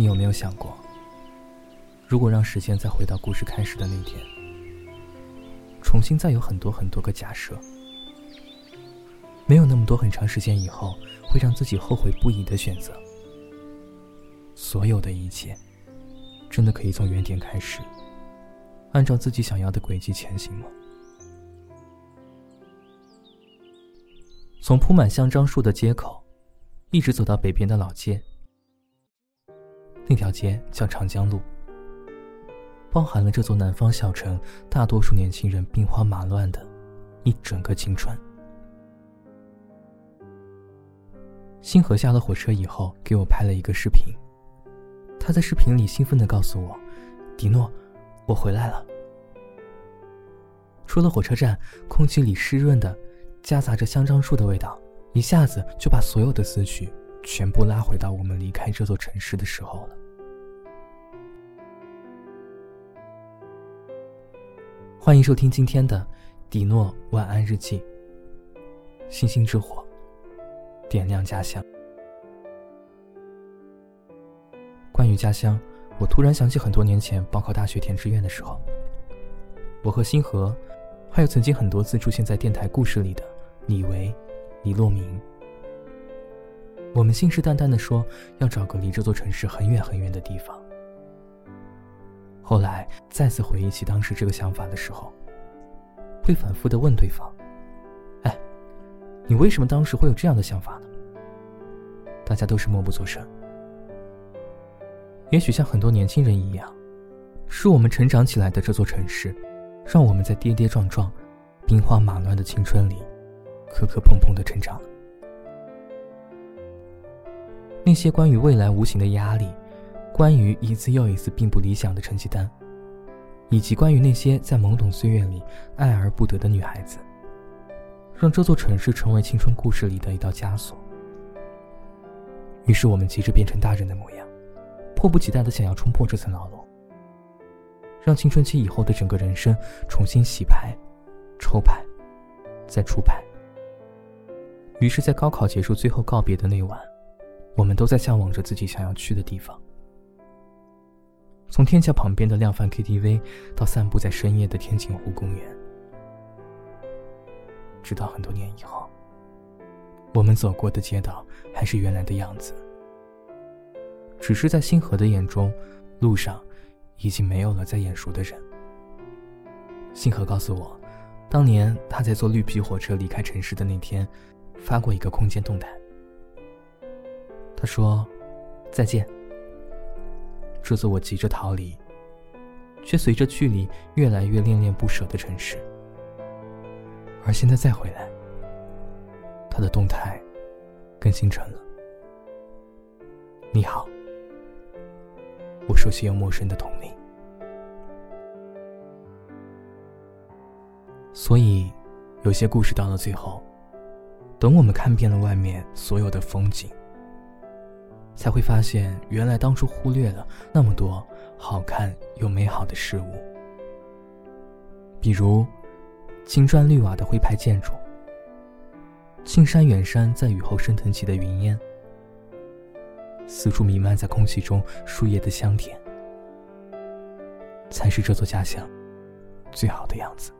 你有没有想过，如果让时间再回到故事开始的那天，重新再有很多很多个假设，没有那么多很长时间以后会让自己后悔不已的选择，所有的一切，真的可以从原点开始，按照自己想要的轨迹前行吗？从铺满香樟树的街口，一直走到北边的老街。那条街叫长江路，包含了这座南方小城大多数年轻人兵荒马乱的一整个青春。星河下了火车以后，给我拍了一个视频。他在视频里兴奋地告诉我：“迪诺，我回来了。”出了火车站，空气里湿润的，夹杂着香樟树的味道，一下子就把所有的思绪全部拉回到我们离开这座城市的时候了。欢迎收听今天的《迪诺晚安日记》。星星之火，点亮家乡。关于家乡，我突然想起很多年前报考大学填志愿的时候，我和星河，还有曾经很多次出现在电台故事里的李维、李洛明，我们信誓旦旦的说要找个离这座城市很远很远的地方。后来再次回忆起当时这个想法的时候，会反复的问对方：“哎，你为什么当时会有这样的想法呢？”大家都是默不作声。也许像很多年轻人一样，是我们成长起来的这座城市，让我们在跌跌撞撞、兵荒马乱的青春里，磕磕碰碰的成长。那些关于未来无形的压力。关于一次又一次并不理想的成绩单，以及关于那些在懵懂岁月里爱而不得的女孩子，让这座城市成为青春故事里的一道枷锁。于是我们急着变成大人的模样，迫不及待的想要冲破这层牢笼，让青春期以后的整个人生重新洗牌、抽牌、再出牌。于是，在高考结束、最后告别的那晚，我们都在向往着自己想要去的地方。从天桥旁边的量贩 KTV，到散步在深夜的天井湖公园，直到很多年以后，我们走过的街道还是原来的样子，只是在星河的眼中，路上已经没有了再眼熟的人。星河告诉我，当年他在坐绿皮火车离开城市的那天，发过一个空间动态。他说：“再见。”这座我急着逃离，却随着距离越来越恋恋不舍的城市，而现在再回来，他的动态更新成了：“你好，我熟悉又陌生的同龄。”所以，有些故事到了最后，等我们看遍了外面所有的风景。才会发现，原来当初忽略了那么多好看又美好的事物，比如青砖绿瓦的徽派建筑，青山远山在雨后升腾起的云烟，四处弥漫在空气中树叶的香甜，才是这座家乡最好的样子。